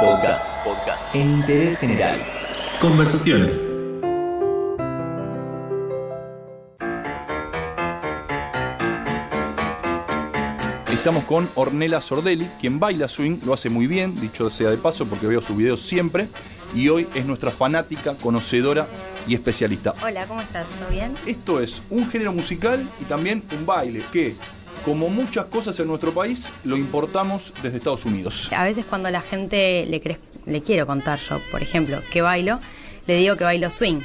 Podcast. Podcast. En interés general. Conversaciones. Estamos con Ornella Sordelli, quien baila swing, lo hace muy bien, dicho sea de paso, porque veo sus videos siempre. Y hoy es nuestra fanática, conocedora y especialista. Hola, ¿cómo estás? ¿Todo bien? Esto es un género musical y también un baile que, como muchas cosas en nuestro país, lo importamos desde Estados Unidos. A veces cuando la gente le, le quiero contar yo, por ejemplo, que bailo, le digo que bailo swing.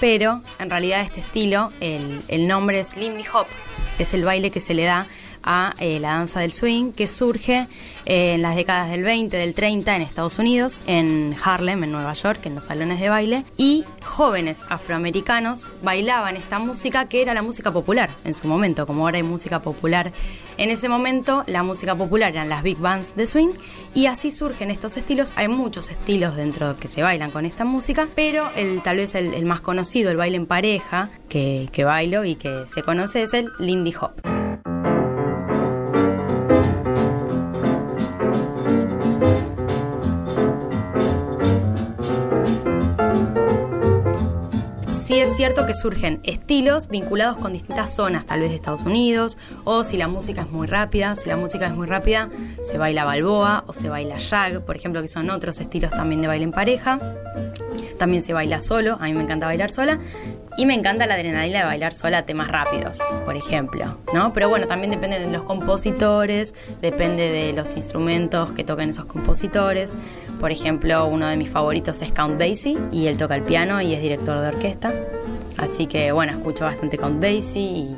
Pero en realidad este estilo, el, el nombre es Lindy Hop, es el baile que se le da a eh, la danza del swing que surge eh, en las décadas del 20, del 30 en Estados Unidos, en Harlem, en Nueva York, en los salones de baile, y jóvenes afroamericanos bailaban esta música que era la música popular en su momento, como ahora hay música popular. En ese momento la música popular eran las big bands de swing y así surgen estos estilos. Hay muchos estilos dentro que se bailan con esta música, pero el tal vez el, más conocido, el baile en pareja que, que bailo y que se conoce es el Lindy Hop. Es cierto que surgen estilos vinculados con distintas zonas, tal vez de Estados Unidos, o si la música es muy rápida, si la música es muy rápida, se baila balboa o se baila shag, por ejemplo, que son otros estilos también de baile en pareja. También se baila solo, a mí me encanta bailar sola. Y me encanta la adrenalina de bailar sola temas rápidos, por ejemplo, ¿no? Pero bueno, también depende de los compositores, depende de los instrumentos que toquen esos compositores. Por ejemplo, uno de mis favoritos es Count Basie y él toca el piano y es director de orquesta. Así que bueno, escucho bastante Count Basie y, y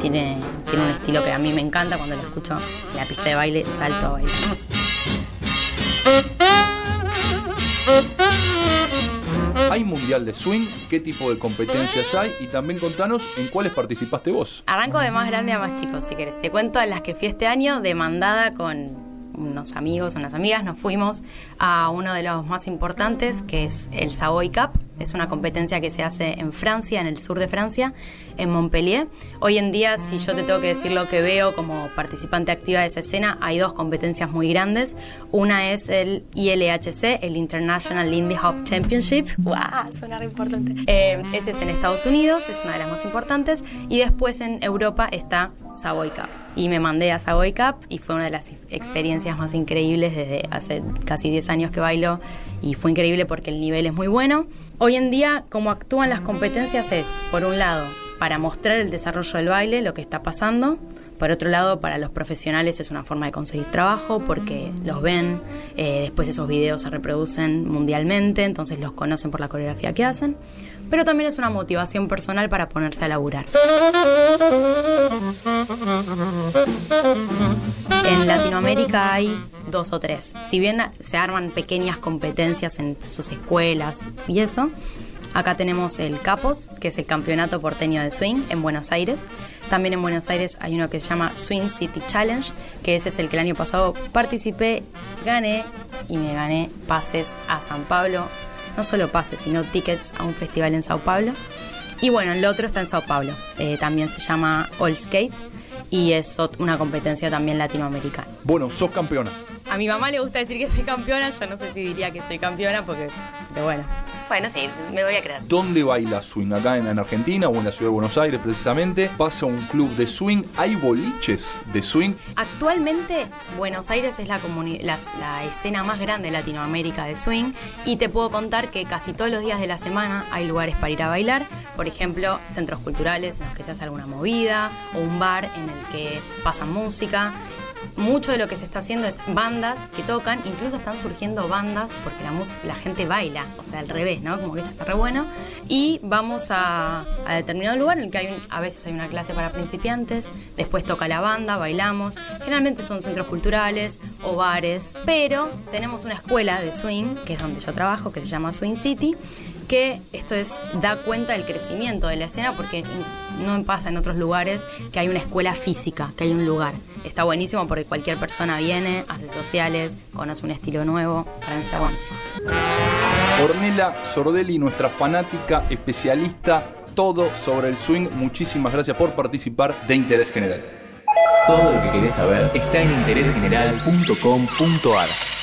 tiene, tiene un estilo que a mí me encanta. Cuando lo escucho en la pista de baile, salto a bailar. ¿Hay mundial de swing? ¿Qué tipo de competencias hay? Y también contanos en cuáles participaste vos. Arranco de más grande a más chico, si querés. Te cuento en las que fui este año, demandada con unos amigos, unas amigas, nos fuimos a uno de los más importantes, que es el Savoy Cup. Es una competencia que se hace en Francia, en el sur de Francia, en Montpellier. Hoy en día, si yo te tengo que decir lo que veo como participante activa de esa escena, hay dos competencias muy grandes. Una es el ILHC, el International Lindy Hop Championship. ¡Wow! Suena re importante. Eh, ese es en Estados Unidos, es una de las más importantes. Y después en Europa está Savoy Cup. Y me mandé a Savoy Cup y fue una de las experiencias más increíbles desde hace casi 10 años que bailo y fue increíble porque el nivel es muy bueno. Hoy en día, como actúan las competencias es, por un lado, para mostrar el desarrollo del baile, lo que está pasando. Por otro lado, para los profesionales es una forma de conseguir trabajo porque los ven, eh, después esos videos se reproducen mundialmente, entonces los conocen por la coreografía que hacen. Pero también es una motivación personal para ponerse a laburar. En Latinoamérica hay dos o tres. Si bien se arman pequeñas competencias en sus escuelas y eso, acá tenemos el Capos, que es el Campeonato Porteño de Swing en Buenos Aires. También en Buenos Aires hay uno que se llama Swing City Challenge, que ese es el que el año pasado participé, gané y me gané pases a San Pablo. No solo pases, sino tickets a un festival en Sao Paulo. Y bueno, el otro está en Sao Paulo. Eh, también se llama All Skate y es una competencia también latinoamericana. Bueno, sos campeona. A mi mamá le gusta decir que soy campeona, yo no sé si diría que soy campeona porque, pero bueno. Bueno, sí, me voy a creer. ¿Dónde baila swing? ¿Acá en, en Argentina o en la ciudad de Buenos Aires precisamente? ¿Pasa un club de swing? ¿Hay boliches de swing? Actualmente Buenos Aires es la, la escena más grande de Latinoamérica de swing y te puedo contar que casi todos los días de la semana hay lugares para ir a bailar, por ejemplo, centros culturales en los que se hace alguna movida o un bar en el que pasan música. Mucho de lo que se está haciendo es bandas que tocan, incluso están surgiendo bandas porque la, la gente baila, o sea, al revés, ¿no? Como que esto está re bueno. Y vamos a, determinado lugar en el que hay a veces hay una clase para principiantes, después toca la banda, bailamos. Generalmente son centros culturales o bares, pero tenemos una escuela de swing, que es donde yo trabajo, que se llama Swing City, que esto es da cuenta del crecimiento de la escena porque no pasa en otros lugares que hay una escuela física, que hay un lugar. Está buenísimo porque cualquier persona viene, hace sociales, conoce un estilo nuevo, para mí está buenísimo. Ornella Sordelli, nuestra fanática, especialista, todo sobre el swing. Muchísimas gracias por participar de Interés General. Todo lo que querés saber está en interésgeneral.com.ar.